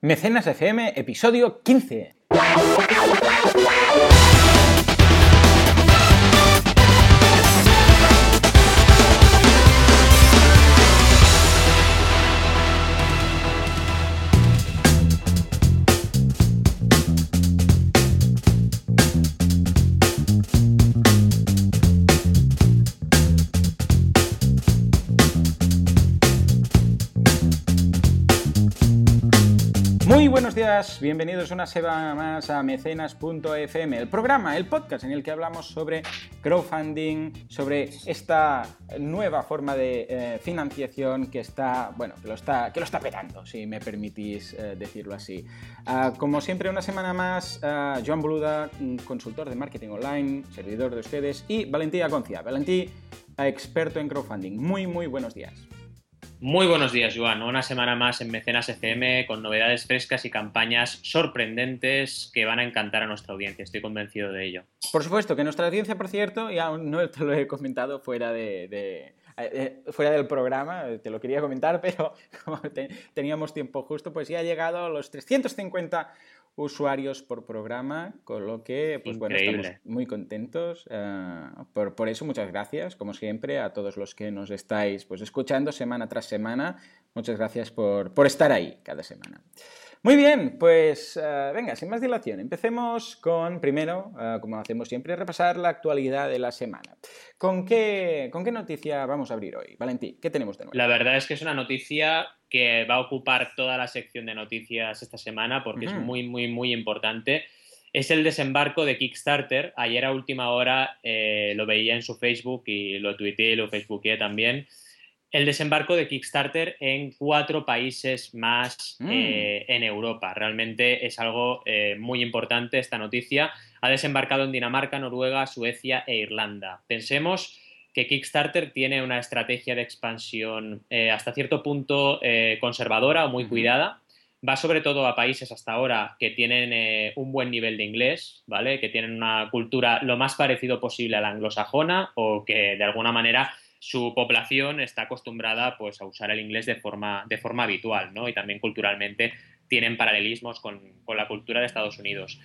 Mecenas FM, episodio 15. Días, bienvenidos una semana más a mecenas.fm, el programa, el podcast en el que hablamos sobre crowdfunding, sobre esta nueva forma de eh, financiación que está, bueno, que lo está, que lo está petando, si me permitís eh, decirlo así. Ah, como siempre, una semana más, ah, Joan Boluda, consultor de marketing online, servidor de ustedes, y Valentí Aconcia. Valentí, experto en crowdfunding. Muy, muy buenos días. Muy buenos días, Joan. Una semana más en Mecenas FM con novedades frescas y campañas sorprendentes que van a encantar a nuestra audiencia. Estoy convencido de ello. Por supuesto, que nuestra audiencia, por cierto, ya no te lo he comentado fuera de, de eh, fuera del programa, te lo quería comentar, pero como te, teníamos tiempo justo, pues ya ha llegado a los 350 usuarios por programa, con lo que, pues bueno, estamos muy contentos. Uh, por, por, eso, muchas gracias, como siempre, a todos los que nos estáis pues, escuchando semana tras semana. Muchas gracias por, por estar ahí cada semana. Muy bien, pues uh, venga, sin más dilación, empecemos con, primero, uh, como hacemos siempre, repasar la actualidad de la semana. ¿Con qué, ¿Con qué noticia vamos a abrir hoy? Valentín, ¿qué tenemos de nuevo? La verdad es que es una noticia que va a ocupar toda la sección de noticias esta semana porque uh -huh. es muy, muy, muy importante. Es el desembarco de Kickstarter. Ayer a última hora eh, lo veía en su Facebook y lo tuiteé y lo facebookeé también el desembarco de Kickstarter en cuatro países más mm. eh, en Europa. Realmente es algo eh, muy importante esta noticia. Ha desembarcado en Dinamarca, Noruega, Suecia e Irlanda. Pensemos que Kickstarter tiene una estrategia de expansión eh, hasta cierto punto conservadora o muy mm. cuidada. Va sobre todo a países hasta ahora que tienen un buen nivel de inglés, ¿vale? Que tienen una cultura lo más parecido posible a la anglosajona o que de alguna manera su población está acostumbrada pues, a usar el inglés de forma, de forma habitual, ¿no? Y también culturalmente tienen paralelismos con, con, la cultura de Estados Unidos.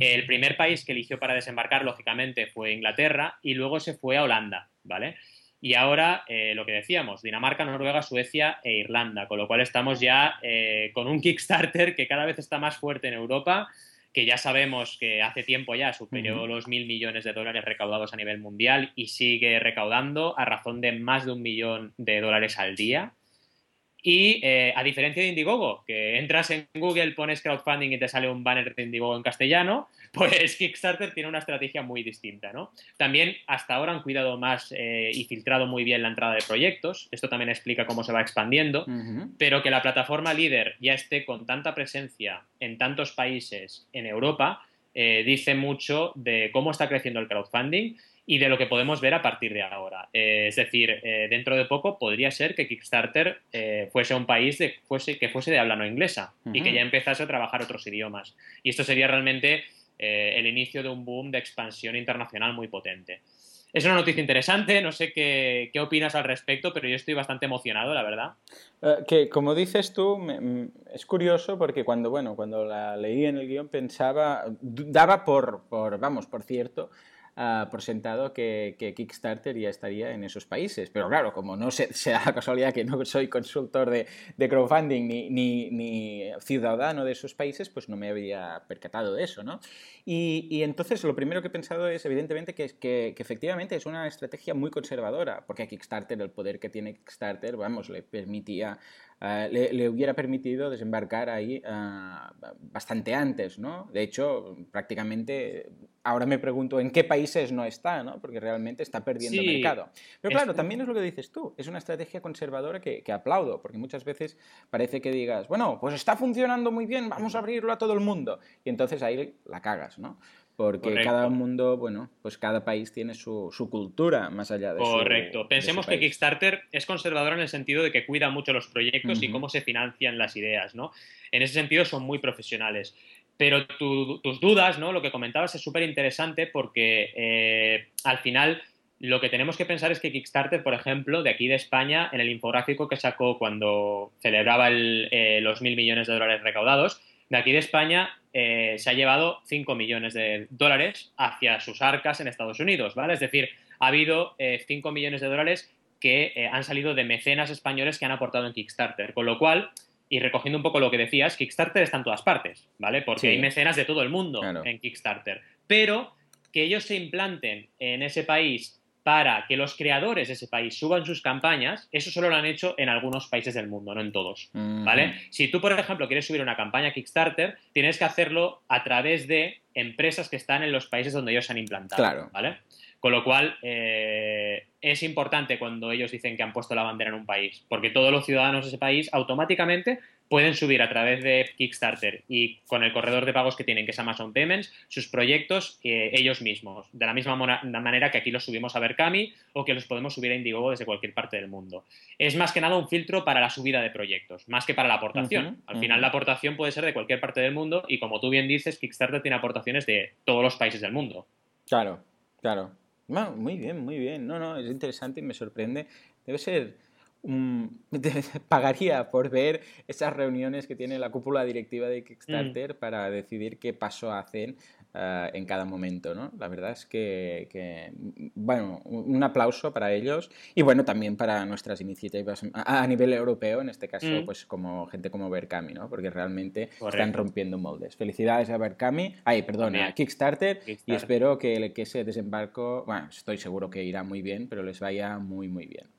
El primer país que eligió para desembarcar, lógicamente, fue Inglaterra y luego se fue a Holanda, ¿vale? Y ahora, eh, lo que decíamos, Dinamarca, Noruega, Suecia e Irlanda, con lo cual estamos ya eh, con un Kickstarter que cada vez está más fuerte en Europa que ya sabemos que hace tiempo ya superó uh -huh. los mil millones de dólares recaudados a nivel mundial y sigue recaudando a razón de más de un millón de dólares al día. Y eh, a diferencia de Indiegogo, que entras en Google, pones crowdfunding y te sale un banner de Indiegogo en castellano, pues Kickstarter tiene una estrategia muy distinta, ¿no? También hasta ahora han cuidado más eh, y filtrado muy bien la entrada de proyectos. Esto también explica cómo se va expandiendo, uh -huh. pero que la plataforma líder ya esté con tanta presencia en tantos países en Europa, eh, dice mucho de cómo está creciendo el crowdfunding y de lo que podemos ver a partir de ahora. Eh, es decir, eh, dentro de poco podría ser que Kickstarter eh, fuese un país de, fuese, que fuese de habla no inglesa uh -huh. y que ya empezase a trabajar otros idiomas. Y esto sería realmente eh, el inicio de un boom de expansión internacional muy potente. Es una noticia interesante, no sé qué, qué, opinas al respecto, pero yo estoy bastante emocionado, la verdad. Uh, que como dices tú, me, me, es curioso porque cuando, bueno, cuando la leí en el guion pensaba, daba por, por vamos, por cierto, uh, por sentado que, que, Kickstarter ya estaría en esos países. Pero claro, como no se, se da la casualidad que no soy consultor de, de crowdfunding ni, ni, ni, ciudadano de esos países, pues no me había percatado de eso, ¿no? Y, y entonces lo primero que he pensado es, evidentemente, que, que, que, efectivamente es una estrategia muy conservadora, porque a Kickstarter, el poder que tiene Kickstarter, vamos, le permitía Uh, le, le, hubiera permitido desembarcar ahí uh, bastante antes, ¿no? De hecho, prácticamente ahora me pregunto en qué países no está, ¿no? Porque realmente está perdiendo sí, mercado. Pero claro, es... también es lo que dices tú, es una estrategia conservadora que, que, aplaudo, porque muchas veces parece que digas, bueno, pues está funcionando muy bien, vamos a abrirlo a todo el mundo, y entonces ahí la cagas, ¿no? Porque Correcto. cada mundo, bueno, pues cada país tiene su, su cultura más allá de Correcto. Su, Pensemos de que Kickstarter es conservador en el sentido de que cuida mucho los proyectos uh -huh. y cómo se financian las ideas, ¿no? En ese sentido son muy profesionales. Pero tu, tus dudas, ¿no? Lo que comentabas es súper interesante porque eh, al final lo que tenemos que pensar es que Kickstarter, por ejemplo, de aquí de España, en el infográfico que sacó cuando celebraba eh, los mil millones de dólares recaudados, de aquí de España eh, se ha llevado 5 millones de dólares hacia sus arcas en Estados Unidos, ¿vale? Es decir, ha habido 5 millones de dólares que han salido de mecenas españoles que han aportado en Kickstarter, con lo cual y recogiendo un poco lo que decías, Kickstarter está en todas partes, ¿vale? Porque hay mecenas de todo el mundo en Kickstarter. Pero que ellos se implanten en ese país para que los creadores de ese país suban sus campañas, eso solo lo han hecho en algunos países del mundo, no en todos, ¿vale? Si tú, por ejemplo, quieres subir una campaña Kickstarter, tienes que hacerlo a través de empresas que están en los países donde ellos se han implantado, claro. ¿vale? Con lo cual, eh, es importante cuando ellos dicen que han puesto la bandera en un país, porque todos los ciudadanos de ese país automáticamente pueden subir a través de Kickstarter y con el corredor de pagos que tienen, que es Amazon Payments, sus proyectos eh, ellos mismos, de la misma manera que aquí los subimos a Berkami o que los podemos subir a Indiegogo desde cualquier parte del mundo. Es más que nada un filtro para la subida de proyectos, más que para la aportación. Al final la aportación puede ser de cualquier parte del mundo y como tú bien dices, Kickstarter tiene aportaciones de todos los países del mundo. Claro, claro. muy bien, muy bien. No, no, es interesante y me sorprende. Debe ser pagaría por ver esas reuniones que tiene la cúpula directiva de Kickstarter mm. para decidir qué paso hacen eh, en cada momento, ¿no? La verdad es que, bueno, un aplauso para ellos y bueno, también para nuestras iniciativas a, nivel europeo, en este caso, mm. pues como gente como Berkami, ¿no? Porque realmente están rompiendo moldes. Felicidades a Berkami, ay, perdón, a Kickstarter, y espero que, que ese desembarco, bueno, estoy seguro que irá muy bien, pero les vaya muy, muy bien.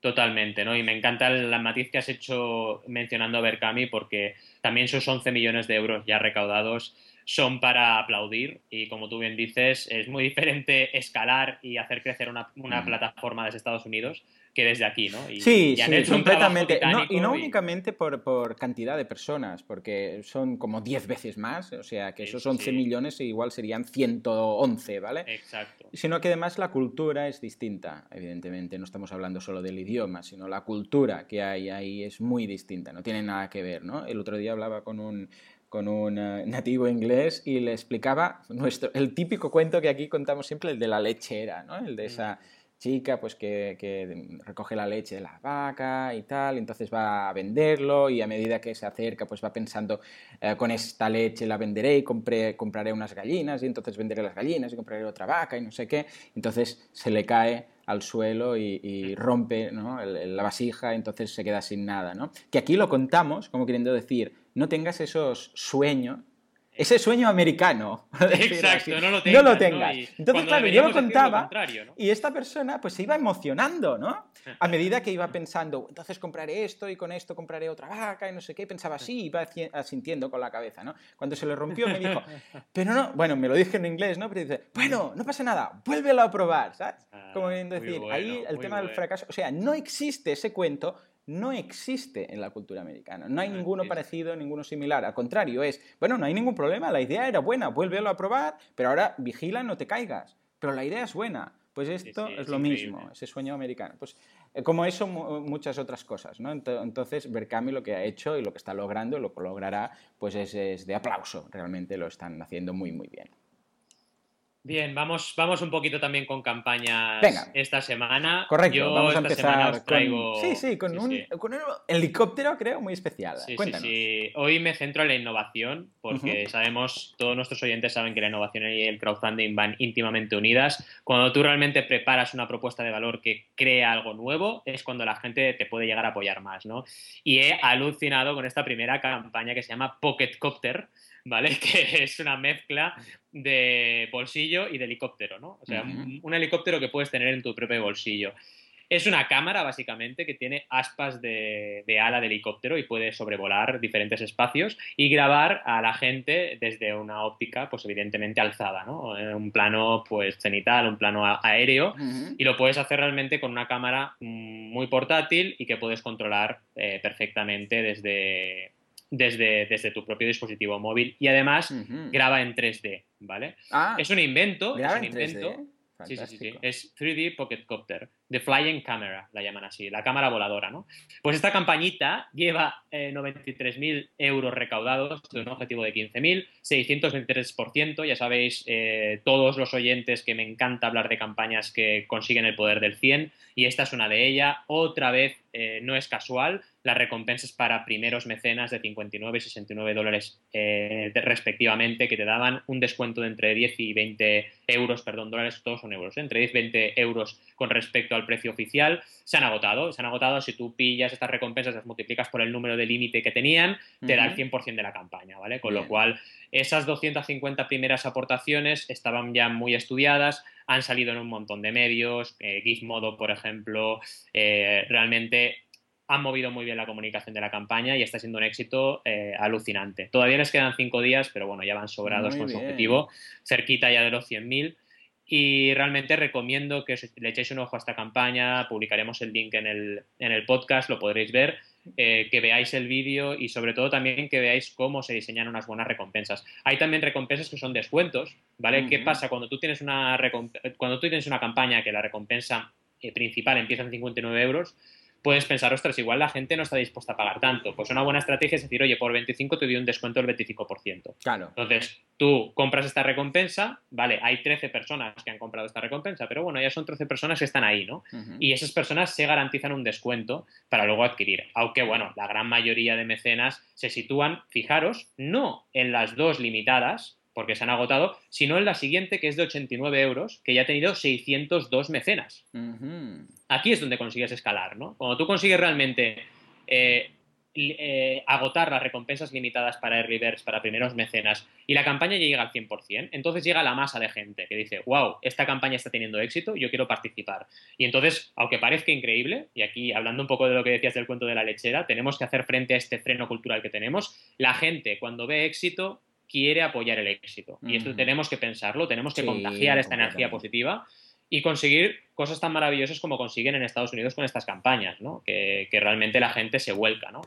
Totalmente, ¿no? Y me encanta la matiz que has hecho mencionando a Berkami porque también sus 11 millones de euros ya recaudados son para aplaudir y como tú bien dices, es muy diferente escalar y hacer crecer una, una plataforma desde Estados Unidos que desde aquí, ¿no? sí, sí, completamente. y no únicamente por, por, cantidad de personas, porque son como 10 veces más, o sea que esos 11 millones igual serían 111, ¿vale? Exacto. Sino que además la cultura es distinta, evidentemente, no estamos hablando solo del idioma, sino la cultura que hay ahí es muy distinta, no tiene nada que ver, ¿no? El otro día hablaba con un con un eh, nativo inglés y le explicaba nuestro, el típico cuento que aquí contamos siempre, el de la lechera, ¿no? El de mm. Chica pues que, recoge la leche de la vaca y tal, entonces va a venderlo y a medida que se acerca pues va pensando eh, con esta leche la venderé y compraré unas gallinas y entonces venderé las gallinas y compraré otra vaca y no sé qué, entonces se le cae al suelo y, rompe la vasija, entonces se queda sin nada, ¿no? Que aquí lo contamos como queriendo decir, no tengas esos sueños ese sueño americano. Exacto, no lo tengas. No lo tengas. Entonces, claro, yo lo contaba y esta persona pues se iba emocionando, ¿no? A medida que iba pensando, entonces compraré esto y con esto compraré otra vaca y no sé qué, pensaba así, iba asintiendo con la cabeza, ¿no? Cuando se le rompió me dijo, pero no, bueno, me lo dije en inglés, ¿no? Pero dice, bueno, no pasa nada, vuélvelo a probar, ¿sabes? Ah, Como bien decir, ahí el tema del fracaso, o sea, no existe ese cuento no existe en la cultura americana. No hay ninguno parecido, ninguno similar. Al contrario, es, bueno, no hay ningún problema, la idea era buena, vuélvelo a probar, pero ahora vigila, no te caigas. Pero la idea es buena. Pues esto es, lo mismo, ese sueño americano. Pues eh, como eso, muchas otras cosas, ¿no? Entonces, Berkami lo que ha hecho y lo que está logrando, lo que logrará, pues es de aplauso. Realmente lo están haciendo muy, muy bien. Bien, vamos, vamos un poquito también con campañas esta semana. Correcto, vamos a empezar con... Sí, sí, con, un, helicóptero creo muy especial. Sí, Sí, Hoy me centro en la innovación porque sabemos, todos nuestros oyentes saben que la innovación y el crowdfunding van íntimamente unidas. Cuando tú realmente preparas una propuesta de valor que crea algo nuevo es cuando la gente te puede llegar a apoyar más, ¿no? Y he alucinado con esta primera campaña que se llama Pocket Copter ¿vale? Que es una mezcla de bolsillo y de helicóptero, ¿no? O sea, un, helicóptero que puedes tener en tu propio bolsillo. Es una cámara, básicamente, que tiene aspas de, ala de helicóptero y puede sobrevolar diferentes espacios y grabar a la gente desde una óptica, pues evidentemente alzada, ¿no? Un plano, pues, cenital, un plano aéreo, y lo puedes hacer realmente con una cámara mm, muy portátil y que puedes controlar eh, perfectamente desde, desde, desde tu propio dispositivo móvil y además graba en 3D, ¿vale? Ah, es un invento, es un invento. Sí, sí, sí, Es 3D Pocket Copter. The Flying Camera, la llaman así, la cámara voladora, ¿no? Pues esta campañita lleva 93.000 eh, euros recaudados de un objetivo de 15.000, 623%, ya sabéis, eh, todos los oyentes que me encanta hablar de campañas que consiguen el poder del 100, y esta es una de ellas, otra vez eh, no es casual, las recompensas para primeros mecenas de 59 y 69 dólares eh, respectivamente, que te daban un descuento de entre 10 y 20 euros, perdón, dólares, todos son euros, ¿eh? entre 10 y 20 euros con respecto al precio oficial. Se han agotado, se han agotado. Si tú pillas estas recompensas, las multiplicas por el número de límite que tenían, te da el 100% de la campaña, ¿vale? Con lo cual, esas 250 primeras aportaciones estaban ya muy estudiadas, han salido en un montón de medios, eh, Gizmodo, por ejemplo, eh, realmente han movido muy bien la comunicación de la campaña y está siendo un éxito eh, alucinante. Todavía les quedan cinco días, pero bueno, ya van sobrados con su objetivo, cerquita ya de los 100.000. Y realmente recomiendo que le echéis un ojo a esta campaña, publicaremos el link en el, en el podcast, lo podréis ver, eh, que veáis el vídeo y sobre todo también que veáis cómo se diseñan unas buenas recompensas. Hay también recompensas que son descuentos, ¿vale? ¿Qué pasa cuando tú tienes una, cuando tú tienes una campaña que la recompensa eh, principal empieza en 59 euros? Puedes pensar, ostras, igual la gente no está dispuesta a pagar tanto. Pues una buena estrategia es decir, oye, por 25 te doy un descuento del 25%. Claro. Entonces, tú compras esta recompensa, vale, hay 13 personas que han comprado esta recompensa, pero bueno, ya son 13 personas que están ahí, ¿no? Y esas personas se garantizan un descuento para luego adquirir. Aunque, bueno, la gran mayoría de mecenas se sitúan, fijaros, no en las dos limitadas, porque se han agotado, sino en la siguiente, que es de 89 euros, que ya ha tenido 602 mecenas. Aquí es donde consigues escalar, ¿no? Cuando tú consigues realmente eh, eh, agotar las recompensas limitadas para Early Birds, para primeros mecenas, y la campaña ya llega al 100%, entonces llega la masa de gente que dice, wow, esta campaña está teniendo éxito, yo quiero participar. Y entonces, aunque parezca increíble, y aquí hablando un poco de lo que decías del cuento de la lechera, tenemos que hacer frente a este freno cultural que tenemos, la gente cuando ve éxito quiere apoyar el éxito. Y esto tenemos que pensarlo, tenemos que contagiar esta energía positiva y conseguir cosas tan maravillosas como consiguen en Estados Unidos con estas campañas, ¿no? que, realmente la gente se vuelca. ¿no?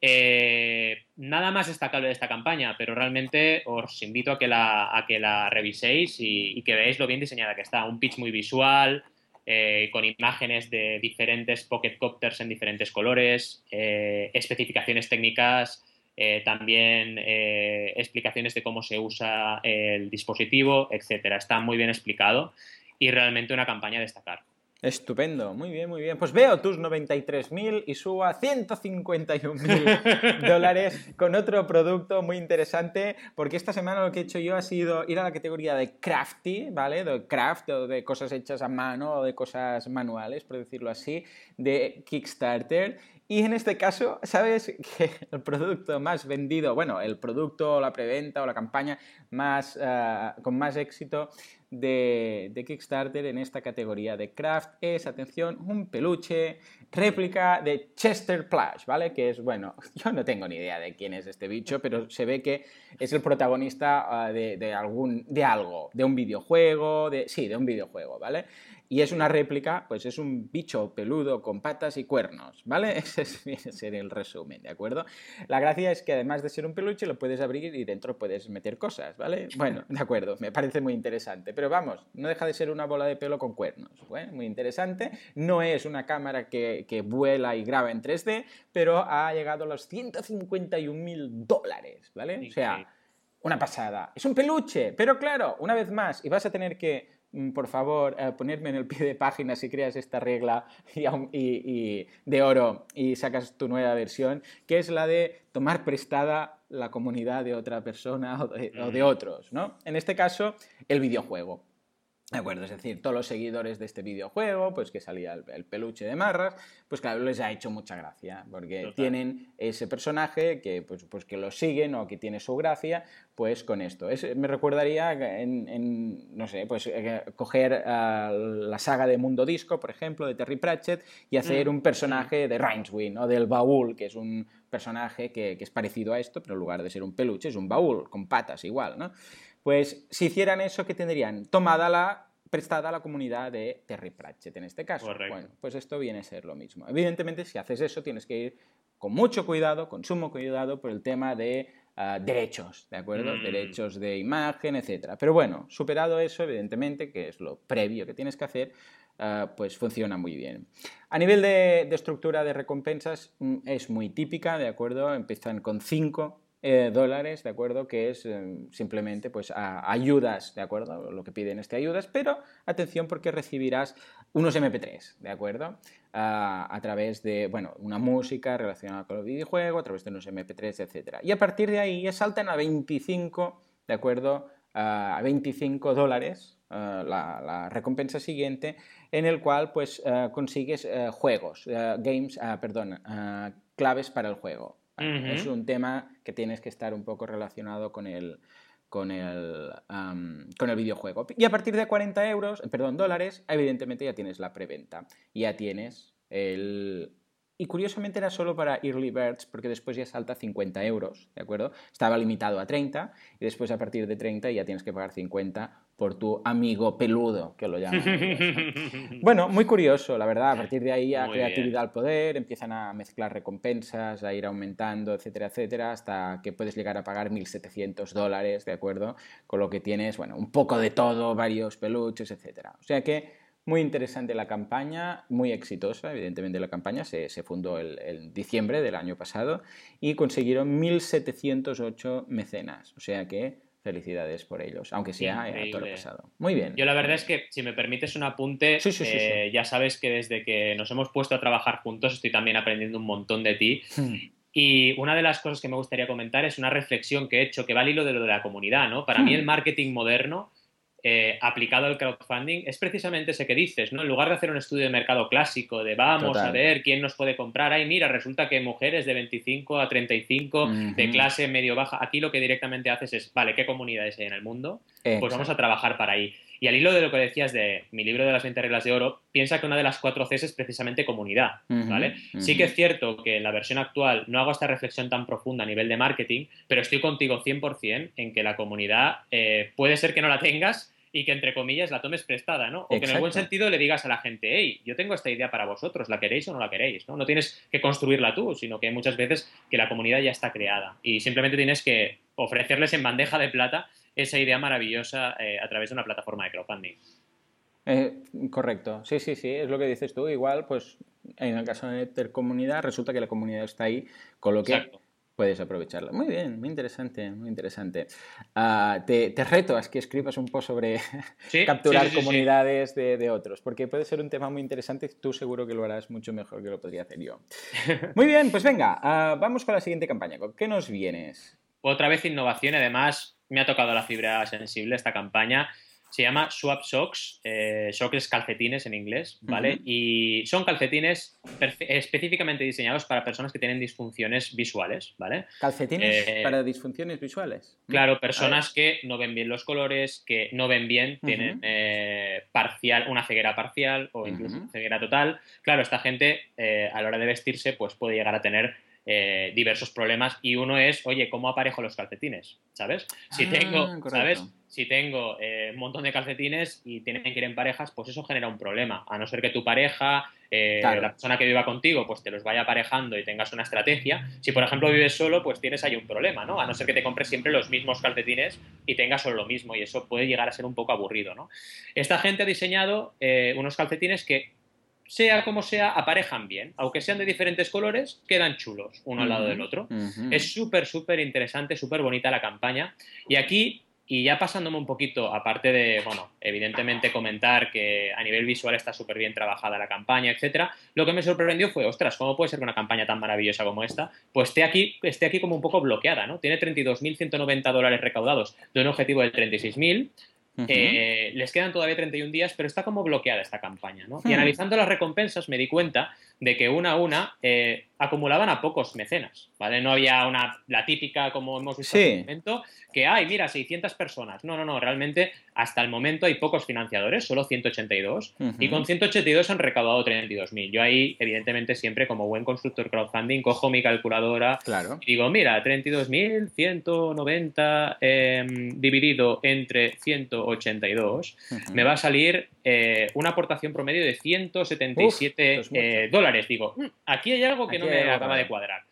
Eh, nada más destacable de esta campaña, pero realmente os invito a que la, a que la reviséis y, que veáis lo bien diseñada que está. Un pitch muy visual, eh, con imágenes de diferentes pocket copters en diferentes colores, eh, especificaciones técnicas eh, también eh, explicaciones de cómo se usa el dispositivo, etcétera. Está muy bien explicado y realmente una campaña a destacar. Estupendo, muy bien, muy bien. Pues veo tus 93.000 y subo a 151.000 dólares con otro producto muy interesante, porque esta semana lo que he hecho yo ha sido ir a la categoría de crafty, ¿vale? De craft, o de cosas hechas a mano, o de cosas manuales, por decirlo así, de Kickstarter. Y en este caso, ¿sabes que el producto más vendido, bueno, el producto, la preventa o la campaña más, eh, con más éxito de, de, Kickstarter en esta categoría de craft es, atención, un peluche réplica de Chester Plush, ¿vale? Que es, bueno, yo no tengo ni idea de quién es este bicho, pero se ve que es el protagonista eh, de, de, algún, de algo, de un videojuego, de, sí, de un videojuego, ¿vale? Y es una réplica, pues es un bicho peludo con patas y cuernos, ¿vale? Ese es, el resumen, ¿de acuerdo? La gracia es que además de ser un peluche lo puedes abrir y dentro puedes meter cosas, ¿vale? Bueno, de acuerdo, me parece muy interesante, pero vamos, no deja de ser una bola de pelo con cuernos, ¿eh? Muy interesante, no es una cámara que, vuela y graba en 3D, pero ha llegado a los 151 mil dólares, ¿vale? O sea, una pasada. Es un peluche, pero claro, una vez más, y vas a tener que por favor, eh, ponerme en el pie de página si creas esta regla y, de oro y sacas tu nueva versión, que es la de tomar prestada la comunidad de otra persona o de, o de otros, ¿no? En este caso, el videojuego. ¿De acuerdo? Es decir, todos los seguidores de este videojuego, pues que salía el, peluche de Marras, pues claro, les ha hecho mucha gracia, porque tienen ese personaje que, pues, pues, que lo siguen o que tiene su gracia, pues con esto. me recordaría en, no sé, pues eh, coger la saga de Mundo Disco, por ejemplo, de Terry Pratchett, y hacer mm. un personaje de Rincewind o del Baúl, que es un personaje que, que es parecido a esto, pero en lugar de ser un peluche, es un baúl, con patas igual, ¿no? Pues si hicieran eso, ¿qué tendrían? Tomada la prestada a la comunidad de Terry Pratchett en este caso. Bueno, pues esto viene a ser lo mismo. Evidentemente, si haces eso, tienes que ir con mucho cuidado, con sumo cuidado por el tema de ah, derechos, ¿de acuerdo? Mm. Derechos de imagen, etc. Pero bueno, superado eso, evidentemente, que es lo previo que tienes que hacer, pues funciona muy bien. A nivel de, de, estructura de recompensas mm, es muy típica, ¿de acuerdo? Empiezan con 5 eh, dólares, ¿de acuerdo? Que es eh, simplemente pues ayudas, ¿de acuerdo? Lo que piden este ayudas, pero atención porque recibirás unos MP3, ¿de acuerdo? a través de, bueno, una música relacionada con el videojuego, a través de unos MP3, etc. Y a partir de ahí ya saltan a 25, ¿de acuerdo? a 25 dólares la, recompensa siguiente, en el cual pues consigues juegos, games, perdón, claves para el juego. Es un tema que tienes que estar un poco relacionado con el, con el, con el videojuego. Y a partir de 40 euros, perdón, dólares, evidentemente ya tienes la preventa. Ya tienes el... Y curiosamente era solo para Early Birds, porque después ya salta 50 euros, ¿de acuerdo? Estaba limitado a 30 y después a partir de 30 ya tienes que pagar 50 por tu amigo peludo, que lo llaman. bueno, muy curioso, la verdad. A partir de ahí, a creatividad al poder, empiezan a mezclar recompensas, a ir aumentando, etcétera, etcétera, hasta que puedes llegar a pagar 1.700 dólares, ¿de acuerdo? Con lo que tienes, bueno, un poco de todo, varios peluches, etcétera. O sea que muy interesante la campaña, muy exitosa, evidentemente la campaña se, fundó en el, diciembre del año pasado y consiguieron 1.708 mecenas, o sea que felicidades por ellos, aunque sea a todo lo pasado. Muy bien. Yo la verdad es que, si me permites un apunte, eh, ya sabes que desde que nos hemos puesto a trabajar juntos estoy también aprendiendo un montón de ti. Hmm. Y una de las cosas que me gustaría comentar es una reflexión que he hecho que va al hilo de lo de la comunidad, ¿no? Para mí hmm. el marketing moderno eh, aplicado al crowdfunding es precisamente ese que dices, ¿no? En lugar de hacer un estudio de mercado clásico, de vamos a ver quién nos puede comprar, ay, mira, resulta que mujeres de 25 a 35, de clase medio-baja, aquí lo que directamente haces es, vale, ¿qué comunidades hay en el mundo? Pues vamos a trabajar para ahí. Y al hilo de lo que decías de mi libro de las 20 reglas de oro, piensa que una de las cuatro Cs es precisamente comunidad, ¿vale? Sí que es cierto que en la versión actual no hago esta reflexión tan profunda a nivel de marketing, pero estoy contigo 100% en que la comunidad eh, puede ser que no la tengas, y que entre comillas la tomes prestada, ¿no? O que en el buen sentido le digas a la gente, hey, yo tengo esta idea para vosotros, ¿la queréis o no la queréis? ¿no? no tienes que construirla tú, sino que muchas veces que la comunidad ya está creada y simplemente tienes que ofrecerles en bandeja de plata esa idea maravillosa eh, a través de una plataforma de crowdfunding. Eh, correcto, sí, sí, sí, es lo que dices tú. Igual, pues en el caso de tener comunidad, resulta que la comunidad está ahí, con lo que puedes aprovecharla. Muy bien, muy interesante, muy interesante. Ah, te, reto a que escribas un poco sobre capturar comunidades de, otros, porque puede ser un tema muy interesante y tú seguro que lo harás mucho mejor que lo podría hacer yo. Muy bien, pues venga, ah, vamos con la siguiente campaña. ¿Con qué nos vienes? Otra vez innovación, además me ha tocado la fibra sensible esta campaña se llama Swap Socks, eh, socks calcetines en inglés, ¿vale? Y son calcetines específicamente diseñados para personas que tienen disfunciones visuales, ¿vale? ¿Calcetines eh, para disfunciones visuales? Claro, personas que no ven bien los colores, que no ven bien, tienen eh, parcial, una ceguera parcial o incluso ceguera total. Claro, esta gente a la hora de vestirse pues puede llegar a tener diversos problemas y uno es, oye, ¿cómo aparejo los calcetines? ¿Sabes? Si ah, tengo, ¿sabes? si tengo eh, un montón de calcetines y tienen que ir en parejas, pues eso genera un problema. A no ser que tu pareja, eh, la persona que viva contigo, pues te los vaya aparejando y tengas una estrategia. Si, por ejemplo, vives solo, pues tienes ahí un problema, ¿no? A no ser que te compres siempre los mismos calcetines y tengas solo lo mismo. Y eso puede llegar a ser un poco aburrido, ¿no? Esta gente ha diseñado eh, unos calcetines que sea como sea, aparejan bien. Aunque sean de diferentes colores, quedan chulos uno al lado del otro. Es súper, súper interesante, súper bonita la campaña. Y aquí y ya pasándome un poquito, aparte de, bueno, evidentemente comentar que a nivel visual está súper bien trabajada la campaña, etcétera, lo que me sorprendió fue, ostras, ¿cómo puede ser que una campaña tan maravillosa como esta, pues esté aquí, esté aquí como un poco bloqueada, ¿no? Tiene 32.190 dólares recaudados de un objetivo de 36.000, eh, les quedan todavía 31 días, pero está como bloqueada esta campaña, ¿no? Y hmm. analizando las recompensas me di cuenta de que una a una eh, acumulaban a pocos mecenas, ¿vale? No había una, la típica, como hemos visto en el momento, que hay, mira, 600 personas. No, no, no, realmente hasta el momento hay pocos financiadores, solo 182, y con 182 han recaudado 32.000. Yo ahí, evidentemente, siempre como buen constructor crowdfunding, cojo mi calculadora y digo, mira, 32.190 em, dividido entre 182, me va a salir eh, una aportación promedio de 177 eh, dólares. Digo, mm, aquí hay algo que no me acaba de cuadrar.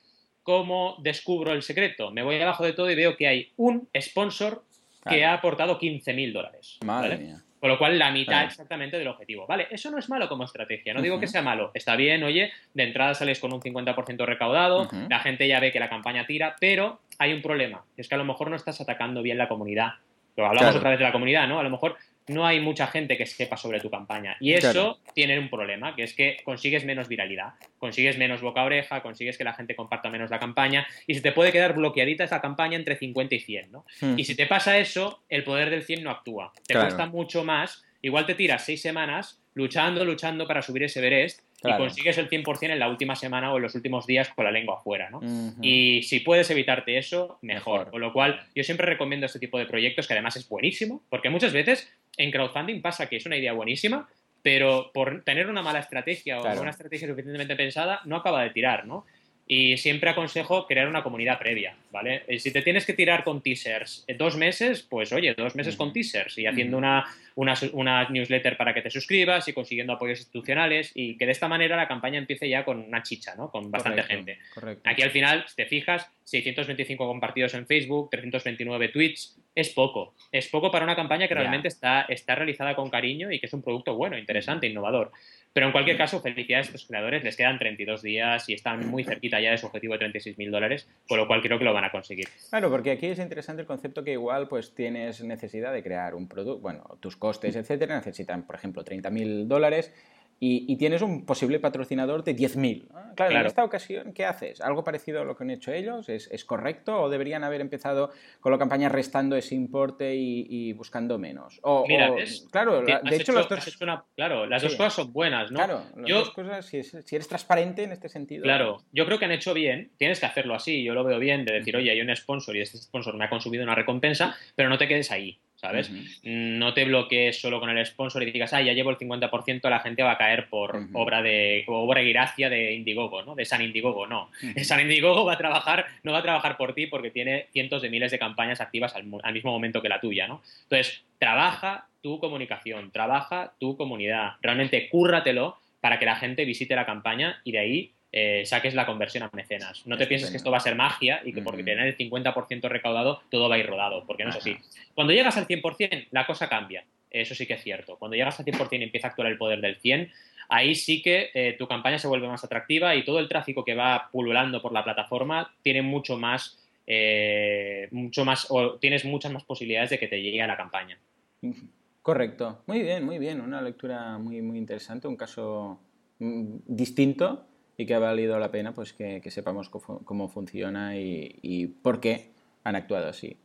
¿Cómo descubro el secreto? Me voy abajo de todo y veo que hay un sponsor que ha aportado 15.000 dólares. Madre mía. Con lo cual, la mitad exactamente del objetivo. Vale, eso no es malo como estrategia, no digo que sea malo. Está bien, oye, de entrada sales con un 50% recaudado, la gente ya ve que la campaña tira, pero hay un problema, es que a lo mejor no estás atacando bien la comunidad. Lo hablamos otra vez de la comunidad, ¿no? A lo mejor no hay mucha gente que sepa sobre tu campaña. Y eso tiene un problema, que es que consigues menos viralidad, consigues menos boca a oreja, consigues que la gente comparta menos la campaña y se te puede quedar bloqueadita esa campaña entre 50 y 100, ¿no? Hmm. Y si te pasa eso, el poder del 100 no actúa. Te cuesta mucho más. Igual te tiras seis semanas luchando, luchando para subir ese Everest y consigues el 100% en la última semana o en los últimos días con la lengua afuera, ¿no? Y si puedes evitarte eso, mejor. Con lo cual, yo siempre recomiendo este tipo de proyectos, que además es buenísimo, porque muchas veces en crowdfunding pasa que es una idea buenísima, pero por tener una mala estrategia o una estrategia suficientemente pensada, no acaba de tirar, ¿no? Y siempre aconsejo crear una comunidad previa, ¿vale? Eh, si te tienes que tirar con teasers eh, dos meses, pues oye, dos meses con teasers y haciendo una, una, newsletter para que te suscribas y consiguiendo apoyos institucionales y que de esta manera la campaña empiece ya con una chicha, ¿no? Con bastante gente. Aquí al final, si te fijas, 625 compartidos en Facebook, 329 tweets, es poco. Es poco para una campaña que realmente está, está realizada con cariño y que es un producto bueno, interesante, innovador. Pero en cualquier caso, felicidades a estos creadores, les quedan 32 días y están muy cerquita ya de su objetivo de 36 mil dólares, con lo cual creo que lo van a conseguir. Claro, porque aquí es interesante el concepto que igual pues tienes necesidad de crear un producto, bueno, tus costes, etcétera, necesitan, por ejemplo, 30 mil dólares y, tienes un posible patrocinador de 10.000. Claro, en esta ocasión, ¿qué haces? ¿Algo parecido a lo que han hecho ellos? ¿Es, correcto? ¿O deberían haber empezado con la campaña restando ese importe y, buscando menos? O, Mira, claro, de hecho, las dos... claro, las dos cosas son buenas, ¿no? Claro, las dos cosas, si, eres transparente en este sentido. Claro, yo creo que han hecho bien, tienes que hacerlo así, yo lo veo bien, de decir, oye, hay un sponsor y este sponsor me ha consumido una recompensa, pero no te quedes ahí. ¿Sabes? No te bloquees solo con el sponsor y digas, ah, ya llevo el 50%, la gente va a caer por obra de obra y gracia de Indiegogo, ¿no? De San Indiegogo, no. San Indiegogo va a trabajar, no va a trabajar por ti porque tiene cientos de miles de campañas activas al, mismo momento que la tuya, ¿no? Entonces, trabaja tu comunicación, trabaja tu comunidad, realmente cúrratelo para que la gente visite la campaña y de ahí eh, saques la conversión a mecenas. No te pienses que esto va a ser magia y que porque tener el 50% recaudado todo va a ir rodado, porque no es así. Cuando llegas al 100%, la cosa cambia. Eso sí que es cierto. Cuando llegas al 100% y empieza a actuar el poder del 100, ahí sí que eh, tu campaña se vuelve más atractiva y todo el tráfico que va pululando por la plataforma tiene mucho más, eh, mucho más, o tienes muchas más posibilidades de que te llegue a la campaña. Correcto. Muy bien, muy bien. Una lectura muy, muy interesante, un caso mm, distinto y que ha valido la pena pues que, sepamos cómo, funciona y, por qué han actuado así.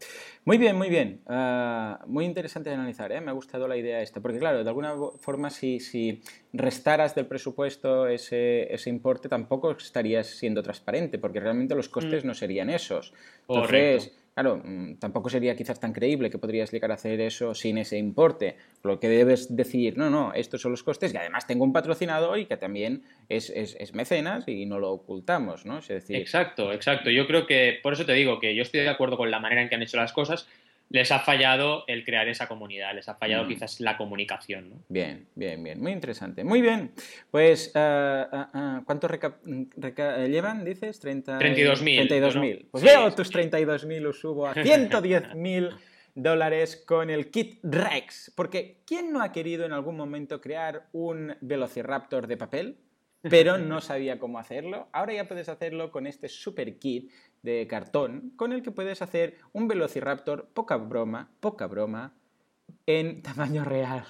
Muy bien, muy bien. Ah, muy interesante de analizar, ¿eh? me ha gustado la idea esta, porque claro, de alguna forma si, si restaras del presupuesto ese, ese, importe tampoco estarías siendo transparente, porque realmente los costes mm. no serían esos. Entonces, Claro, mm, tampoco sería quizás tan creíble que podrías llegar a hacer eso sin ese importe. Lo que debes decir, no, no, estos son los costes y además tengo un patrocinador y que también es, es, mecenas y no lo ocultamos, ¿no? Es decir... Exacto, exacto. Yo creo que, por eso te digo que yo estoy de acuerdo con la manera en que han hecho las cosas, les ha fallado el crear esa comunidad, les ha fallado mm. quizás la comunicación. ¿no? Bien, bien, bien, muy interesante. Muy bien, pues uh, uh, ¿cuántos llevan, dices? 30... 32.000. 32.000. Pues veo tus 32.000, los subo a 110.000 dólares con el kit Rex. Porque ¿quién no ha querido en algún momento crear un Velociraptor de papel? Pero no sabía cómo hacerlo. Ahora ya puedes hacerlo con este super kit de cartón con el que puedes hacer un velociraptor, poca broma, poca broma, en tamaño real.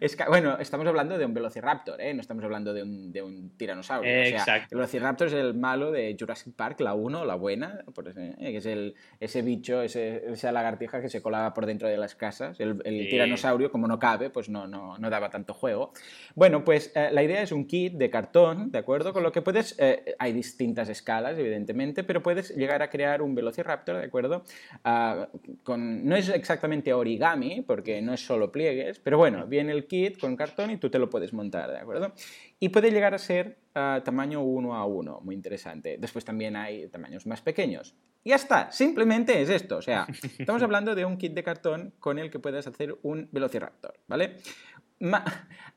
Es bueno, estamos hablando de un velociraptor, ¿eh? no estamos hablando de un, de un tiranosaurio. el velociraptor es el malo de Jurassic Park, la 1, la buena, ¿eh? que es el, ese bicho, ese, esa lagartija que se colaba por dentro de las casas. El, tiranosaurio, como no cabe, pues no, no, no daba tanto juego. Bueno, pues eh, la idea es un kit de cartón, ¿de acuerdo? Con lo que puedes, hay distintas escalas, evidentemente, pero puedes llegar a crear un velociraptor, ¿de acuerdo? Ah, con, no es exactamente origami, porque no es solo pliegues, pero bueno, viene el kit con cartón y tú te lo puedes montar, ¿de acuerdo? Y puede llegar a ser uh, tamaño 1 a 1, muy interesante. Después también hay tamaños más pequeños. Y ya está, simplemente es esto. O sea, estamos hablando de un kit de cartón con el que puedes hacer un Velociraptor, ¿vale?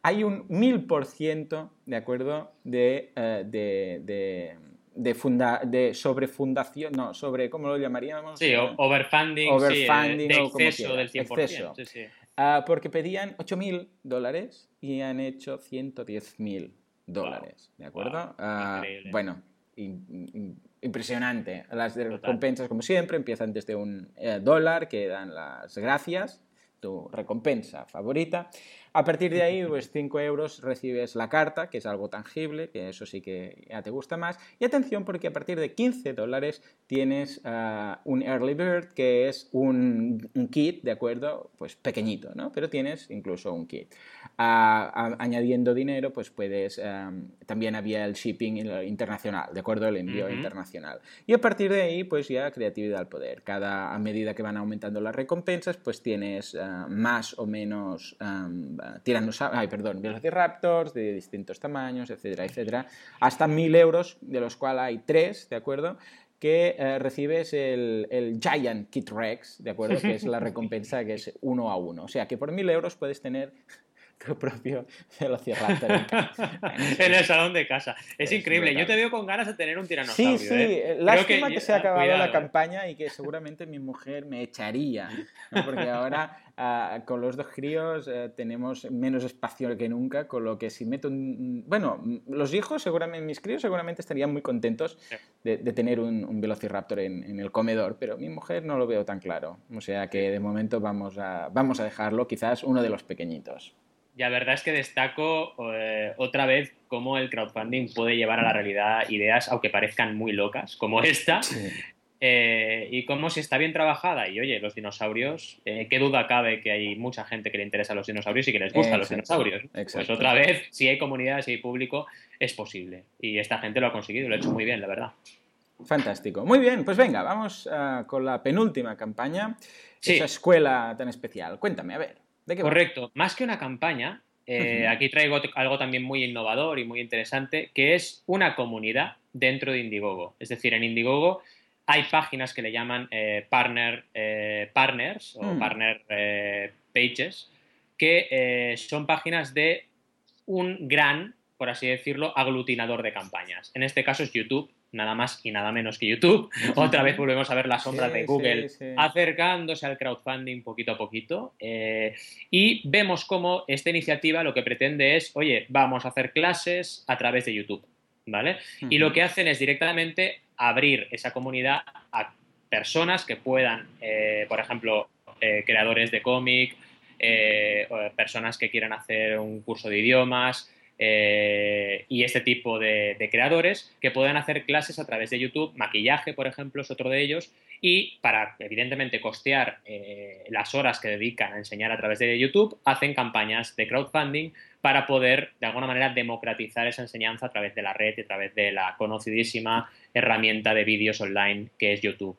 hay un 1000%, ¿de acuerdo? De, uh, de, de de, funda de sobrefundación, no, sobre, ¿cómo lo llamaríamos? Sí, overfunding, overfunding sí, de exceso del 100%. Exceso. Sí, sí. Ah, porque pedían 8.000 dólares y han hecho 110.000 dólares, ¿de acuerdo? Ah, bueno, impresionante. Las recompensas, como siempre, empiezan desde un eh, dólar que dan las gracias, tu recompensa favorita, a partir de ahí, pues 5 euros recibes la carta, que es algo tangible, que eso sí que ya te gusta más. Y atención, porque a partir de 15 dólares tienes ah, un Early Bird, que es un, kit, ¿de acuerdo? Pues pequeñito, ¿no? Pero tienes incluso un kit. Ah, añadiendo dinero, pues puedes... también había el shipping internacional, ¿de acuerdo? El envío internacional. Y a partir de ahí, pues ya creatividad al poder. Cada, a medida que van aumentando las recompensas, pues tienes ah, más o menos tiranosaurio, ay, perdón, velociraptors de distintos tamaños, etcétera, etcétera, hasta 1000 euros, de los cuales hay tres, ¿de acuerdo? que eh, recibes el, el, Giant Kit Rex, ¿de acuerdo? Que es la recompensa que es uno a uno. O sea que por 1000 euros puedes tener tu propio Velociraptor en, el salón de casa. Es, increíble. Yo te veo con ganas de tener un tiranosaurio. Sí, sí. ¿eh? Lástima que, se ha acabado la campaña y que seguramente mi mujer me echaría. Porque ahora ah, con los dos críos eh, tenemos menos espacio que nunca, con lo que si meto un... Bueno, los hijos, seguramente, mis críos seguramente estarían muy contentos de, tener un, Velociraptor en, en, el comedor, pero mi mujer no lo veo tan claro. O sea que de momento vamos a, vamos a dejarlo, quizás uno de los pequeñitos. Y la verdad es que destaco eh, otra vez cómo el crowdfunding puede llevar a la realidad ideas, aunque parezcan muy locas, como esta, eh, y cómo si está bien trabajada. Y oye, los dinosaurios, eh, qué duda cabe que hay mucha gente que le interesa a los dinosaurios y que les gustan los dinosaurios. Pues otra vez, si hay comunidad, si hay público, es posible. Y esta gente lo ha conseguido lo ha hecho muy bien, la verdad. Fantástico. Muy bien, pues venga, vamos con la penúltima campaña. Esa escuela tan especial. Cuéntame, a ver. Correcto. Más que una campaña, eh, aquí traigo algo también muy innovador y muy interesante, que es una comunidad dentro de Indiegogo. Es decir, en Indiegogo hay páginas que le llaman eh, partner, eh, partners o mm. partner pages, que son páginas de un gran, por así decirlo, aglutinador de campañas. En este caso es YouTube, nada más y nada menos que YouTube. Otra vez volvemos a ver la sombra de Google acercándose al crowdfunding poquito a poquito. Eh, y vemos cómo esta iniciativa lo que pretende es, oye, vamos a hacer clases a través de YouTube. ¿Vale? Y lo que hacen es directamente abrir esa comunidad a personas que puedan, eh, por ejemplo, eh, creadores de cómic, personas que quieran hacer un curso de idiomas, eh, y este tipo de, creadores que puedan hacer clases a través de YouTube. Maquillaje, por ejemplo, es otro de ellos. Y para, evidentemente, costear eh, las horas que dedican a enseñar a través de YouTube, hacen campañas de crowdfunding para poder, de alguna manera, democratizar esa enseñanza a través de la red y a través de la conocidísima herramienta de vídeos online que es YouTube.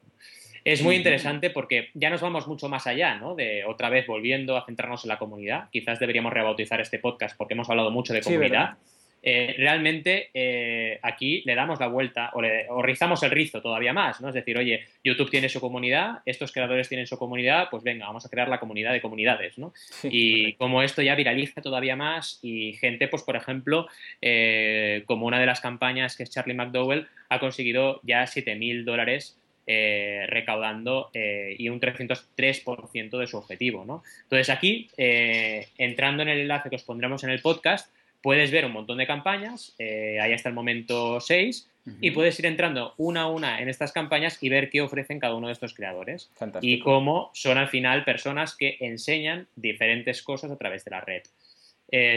Es muy interesante porque ya nos vamos mucho más allá, ¿no? De otra vez volviendo a centrarnos en la comunidad. Quizás deberíamos rebautizar este podcast porque hemos hablado mucho de comunidad. Eh, realmente eh, aquí le damos la vuelta o, le, rizamos el rizo todavía más, ¿no? Es decir, oye, YouTube tiene su comunidad, estos creadores tienen su comunidad, pues venga, vamos a crear la comunidad de comunidades, ¿no? y como esto ya viraliza todavía más y gente, pues por ejemplo, eh, como una de las campañas que es Charlie McDowell, ha conseguido ya 7.000 dólares eh, recaudando eh, y un 303% de su objetivo. ¿no? Entonces aquí, eh, entrando en el enlace que os pondremos en el podcast, puedes ver un montón de campañas, ahí hasta el momento 6, y puedes ir entrando una a una en estas campañas y ver qué ofrecen cada uno de estos creadores. Y cómo son al final personas que enseñan diferentes cosas a través de la red.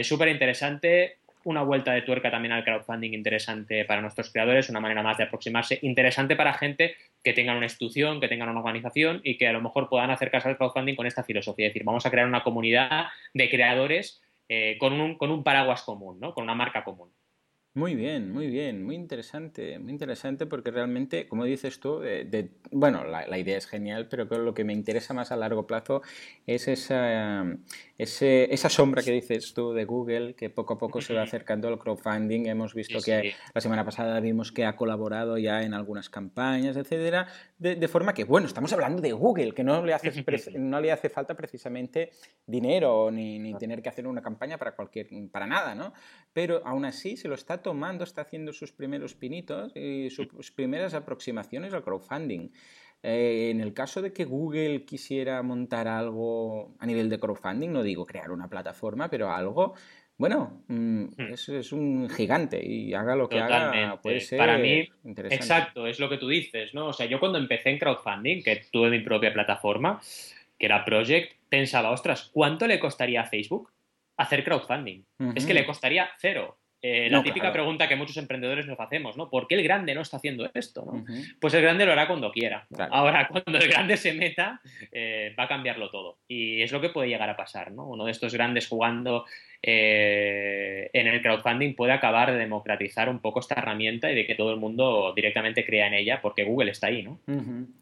Súper interesante, una vuelta de tuerca también al crowdfunding interesante para nuestros creadores, una manera más de aproximarse, interesante para gente que tengan una institución, que tengan una organización y que a lo mejor puedan acercarse al crowdfunding con esta filosofía. Es decir, vamos a crear una comunidad de creadores eh, con, un, con un paraguas común, ¿no? con una marca común. Muy bien, muy bien, muy interesante, muy interesante porque realmente, como dices tú, de, bueno, la, idea es genial, pero lo que me interesa más a largo plazo es esa, esa sombra que dices tú de Google, que poco a poco se va acercando al crowdfunding. Hemos visto que la semana pasada vimos que ha colaborado ya en algunas campañas, etcétera, de, forma que, bueno, estamos hablando de Google, que no le hace, no le hace falta precisamente dinero ni, ni tener que hacer una campaña para cualquier, para nada, ¿no? Pero aún así se lo está tomando, está haciendo sus primeros pinitos y sus primeras aproximaciones al crowdfunding. eh, en el caso de que Google quisiera montar algo a nivel de crowdfunding, no digo crear una plataforma, pero algo, bueno, mm, hmm. es, un gigante y haga lo que haga, puede ser Para mí, exacto, es lo que tú dices, ¿no? O sea, yo cuando empecé en crowdfunding, que tuve mi propia plataforma, que era Project, pensaba, ostras, ¿cuánto le costaría a Facebook hacer crowdfunding? Es que le costaría cero. Eh, la típica pregunta que muchos emprendedores nos hacemos, ¿no? ¿Por qué el grande no está haciendo esto? Pues el grande lo hará cuando quiera. Ahora, cuando el grande se meta, eh, va a cambiarlo todo. Y es lo que puede llegar a pasar, ¿no? Uno de estos grandes jugando eh, en el crowdfunding puede acabar de democratizar un poco esta herramienta y de que todo el mundo directamente crea en ella porque Google está ahí, ¿no?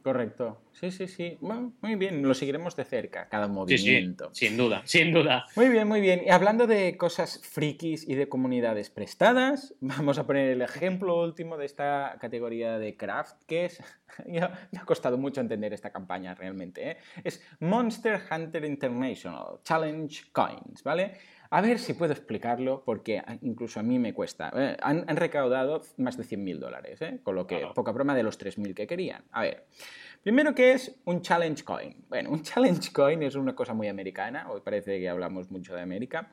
Correcto. Sí, sí, sí. muy bien, lo seguiremos de cerca, cada movimiento. Sí, sin duda, sin duda. Muy bien, muy bien. Y hablando de cosas frikis y de comunidades prestadas, vamos a poner el ejemplo último de esta categoría de craft, que es... me ha costado mucho entender esta campaña realmente. ¿eh? Es Monster Hunter International Challenge Coins, ¿vale? A ver si puedo explicarlo, porque incluso a mí me cuesta. Eh, han, recaudado más de 100.000 dólares, ¿eh? con lo que poca broma de los 3.000 que querían. A ver, primero, ¿qué es un challenge coin? Bueno, un challenge coin es una cosa muy americana, hoy parece que hablamos mucho de América.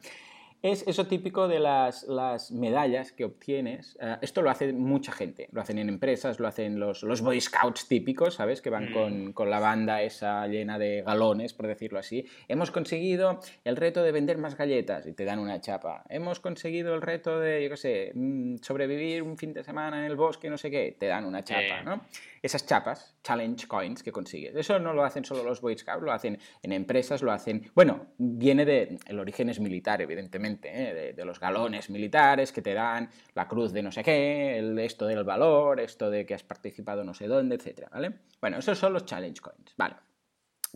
Es eso típico de las, las medallas que obtienes. Eh, esto lo hace mucha gente. Lo hacen en empresas, lo hacen los, los Boy Scouts típicos, ¿sabes? Que van con, mm. con, la banda esa llena de galones, por decirlo así. Hemos conseguido el reto de vender más galletas y te dan una chapa. Hemos conseguido el reto de, yo qué sé, mm, sobrevivir un fin de semana en el bosque, no sé qué, te dan una chapa, ¿no? Esas chapas, challenge coins que consigues. Eso no lo hacen solo los Boy Scouts, lo hacen en empresas, lo hacen... Bueno, viene de... El origen es militar, evidentemente ¿eh? de, los galones militares que te dan la cruz de no sé qué, el, esto del valor, esto de que has participado no sé dónde, etcétera, ¿vale? Bueno, esos son los challenge coins, ¿vale?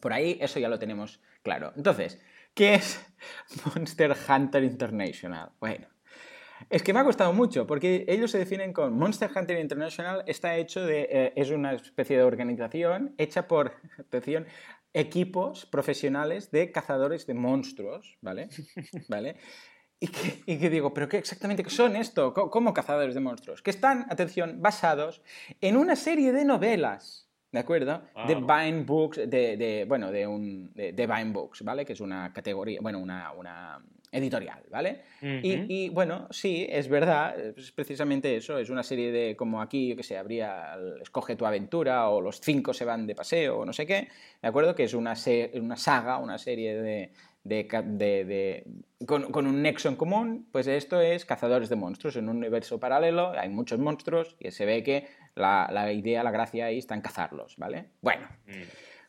Por ahí eso ya lo tenemos claro. Entonces, ¿qué es Monster Hunter International? Bueno, es que me ha costado mucho, porque ellos se definen con Monster Hunter International, está hecho de, eh, es una especie de organización hecha por, atención, equipos profesionales de cazadores de monstruos, ¿vale? ¿Vale? Y que, digo, ¿pero qué exactamente son esto? ¿Cómo, cazadores de monstruos? Que están, atención, basados en una serie de novelas, ¿de acuerdo? De Vine Books, de, bueno, de, un, de, Vine Books, ¿vale? Que es una categoría, bueno, una, una editorial, ¿vale? y, bueno, sí, es verdad, es precisamente eso, es una serie de, como aquí, yo que sé, habría Escoge tu aventura o Los cinco se van de paseo o no sé qué, ¿de acuerdo? Que es una, una saga, una serie de... de, con, un nexo en común, pues esto es cazadores de monstruos en un universo paralelo, hay muchos monstruos y se ve que la, idea, la gracia ahí está en cazarlos, ¿vale? Bueno. Mm.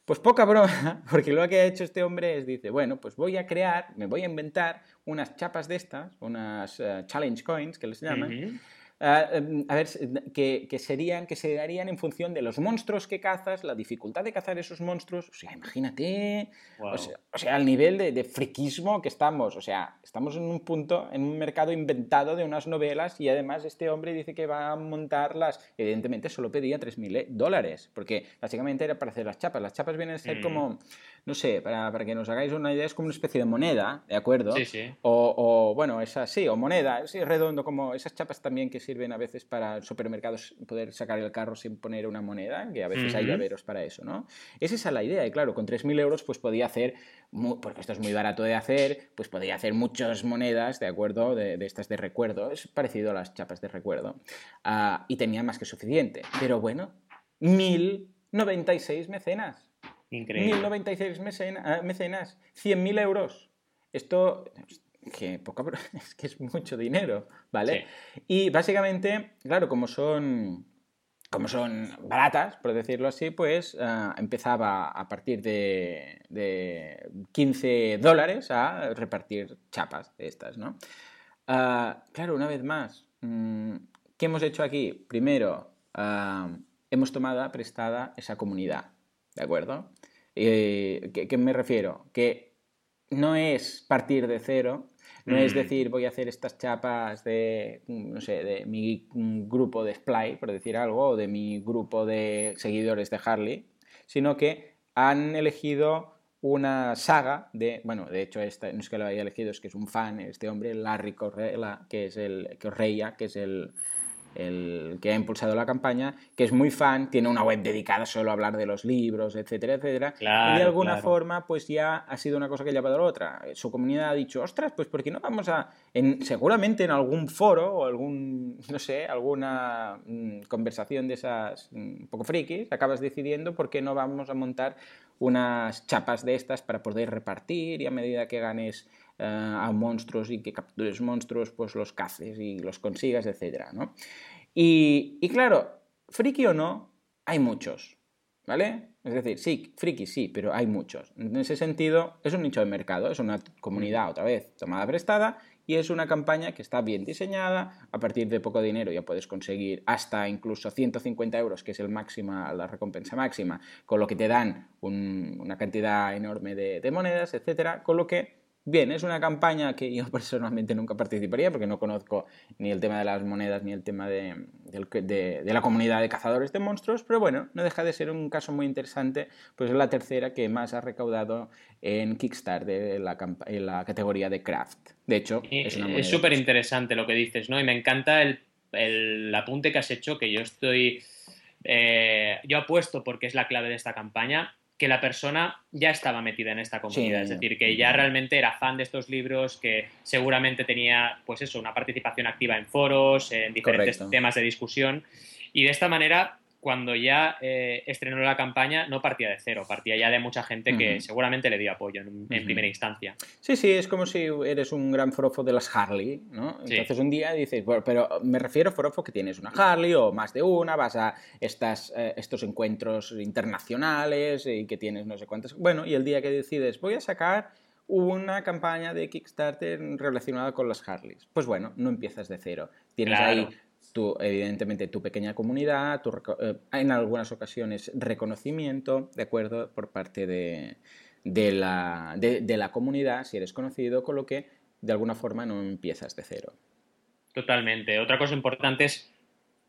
Pues poca broma, porque lo que ha hecho este hombre es, dice, bueno, pues voy a crear, me voy a inventar unas chapas de estas, unas eh, challenge coins que les llaman, Em, a ver, que, serían, que se darían en función de los monstruos que cazas, la dificultad de cazar esos monstruos. O sea, imagínate, o, sea, al nivel de, de, friquismo que estamos. O sea, estamos en un punto, en un mercado inventado de unas novelas y además este hombre dice que va a montarlas. Evidentemente solo pedía 3.000 eh, dólares, porque básicamente era para hacer las chapas. Las chapas vienen a ser como, mm. No sé, para, para, que nos hagáis una idea, es como una especie de moneda, ¿de acuerdo? Sí, sí. O, o bueno, esa sí, o moneda, sí, redondo, como esas chapas también que sirven a veces para supermercados poder sacar el carro sin poner una moneda, que a veces hay llaveros para eso, ¿no? Esa es la idea, y claro, con 3.000 euros pues podía hacer, porque esto es muy barato de hacer, pues podía hacer muchas monedas, ¿de acuerdo? De, estas de recuerdo, es parecido a las chapas de recuerdo, ah, y tenía más que suficiente. Pero bueno, 1.096 mecenas. Increíble. 1.096 mecenas, mecenas 100.000 euros. Esto, que poca, es que es mucho dinero, ¿vale? Y básicamente, claro, como son como son baratas, por decirlo así, pues ah, empezaba a partir de, de, 15 dólares a repartir chapas de estas, ¿no? Ah, claro, una vez más, mm, ¿qué hemos hecho aquí? Primero, ah, hemos tomado prestada esa comunidad, ¿de acuerdo? Eh, ¿Qué me refiero? Que no es partir de cero, no es mm. decir, voy a hacer estas chapas de, no sé, de mi grupo de Sply, por decir algo, o de mi grupo de seguidores de Harley, sino que han elegido una saga de, bueno, de hecho esta, no es que lo haya elegido, es que es un fan, este hombre, Larry Correa, que es el, Correa, que es el, el que ha impulsado la campaña, que es muy fan, tiene una web dedicada solo a hablar de los libros, etcétera, etcétera. y de alguna forma, pues ya ha sido una cosa que ha llevado a la otra. Su comunidad ha dicho, ostras, pues ¿por qué no vamos a, en, seguramente en algún foro o algún, no sé, alguna mm, conversación de esas mm, un poco frikis, acabas decidiendo por qué no vamos a montar unas chapas de estas para poder repartir y a medida que ganes eh, a monstruos y que captures monstruos, pues los caces y los consigas, etc. ¿no? Y, y claro, friki o no, hay muchos, ¿vale? Es decir, sí, friki sí, pero hay muchos. En ese sentido, es un nicho de mercado, es una comunidad otra vez tomada prestada y es una campaña que está bien diseñada, a partir de poco dinero ya puedes conseguir hasta incluso 150 euros, que es el máxima, la recompensa máxima, con lo que te dan una cantidad enorme de, de monedas, etcétera, con lo que Bien, es una campaña que yo personalmente nunca participaría porque no conozco ni el tema de las monedas ni el tema de, la comunidad de cazadores de monstruos, pero bueno, no deja de ser un caso muy interesante, pues es la tercera que más ha recaudado en Kickstarter en la, en la categoría de craft. De hecho, es súper interesante lo que dices, ¿no? Y me encanta el, apunte que has hecho, que yo estoy... Eh, yo apuesto porque es la clave de esta campaña que la persona ya estaba metida en esta comunidad, es decir, que ya realmente era fan de estos libros, que seguramente tenía, pues eso, una participación activa en foros, en diferentes temas de discusión, y de esta manera cuando ya eh, estrenó la campaña no partía de cero, partía ya de mucha gente que seguramente le dio apoyo en, primera instancia. Sí, sí, es como si eres un gran forofo de las Harley, ¿no? Entonces un día dices, bueno, pero me refiero a forofo que tienes una Harley o más de una, vas a estas, eh, estos encuentros internacionales y que tienes no sé cuántas... Bueno, y el día que decides, voy a sacar una campaña de Kickstarter relacionada con las Harleys. Pues bueno, no empiezas de cero. Tienes ahí tu, evidentemente tu pequeña comunidad, eh, en algunas ocasiones reconocimiento, ¿de acuerdo?, por parte de, la, de, la, comunidad, si eres conocido, con lo que de alguna forma no empiezas de cero. Totalmente. Otra cosa importante es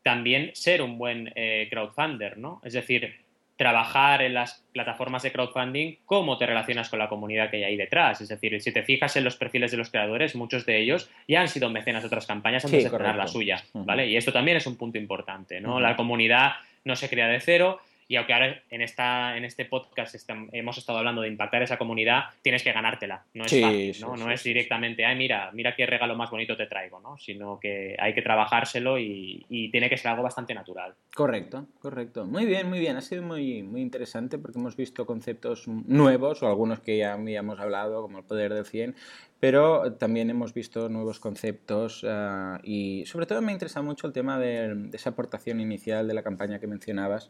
también ser un buen eh, crowdfunder, ¿no? Es decir, trabajar en las plataformas de crowdfunding, cómo te relacionas con la comunidad que hay ahí detrás. Es decir, si te fijas en los perfiles de los creadores, muchos de ellos ya han sido mecenas de otras campañas antes de crear la suya, ¿vale? Y esto también es un punto importante, ¿no? La comunidad no se crea de cero, y aunque ahora en, esta, en este podcast hemos estado hablando de impactar esa comunidad, tienes que ganártela. No es fácil, ¿no? no es directamente, ay, mira, mira qué regalo más bonito te traigo, ¿no? Sino que hay que trabajárselo y, tiene que ser algo bastante natural. Correcto, correcto. Muy bien, muy bien. Ha sido muy, muy interesante porque hemos visto conceptos nuevos o algunos que ya habíamos hablado, como el poder del 100, pero también hemos visto nuevos conceptos ah, y sobre todo me interesa mucho el tema de esa aportación inicial de la campaña que mencionabas.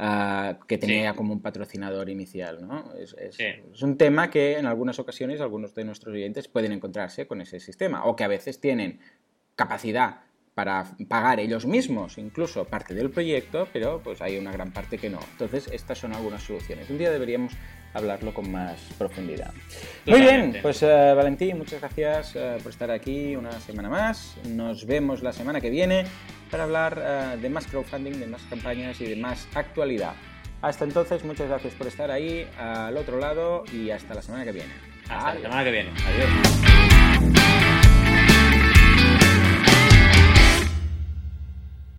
Ah, que tenía como un patrocinador inicial. ¿no? Es, un tema que en algunas ocasiones algunos de nuestros oyentes pueden encontrarse con ese sistema o que a veces tienen capacidad para pagar ellos mismos incluso parte del proyecto, pero pues hay una gran parte que no. Entonces, estas son algunas soluciones. Un día deberíamos hablarlo con más profundidad. Muy bien, pues uh, Valentín, muchas gracias uh, por estar aquí una semana más. Nos vemos la semana que viene para hablar uh, de más crowdfunding, de más campañas y de más actualidad. Hasta entonces, muchas gracias por estar ahí al otro lado y hasta la semana que viene. Hasta la semana que viene. Adiós.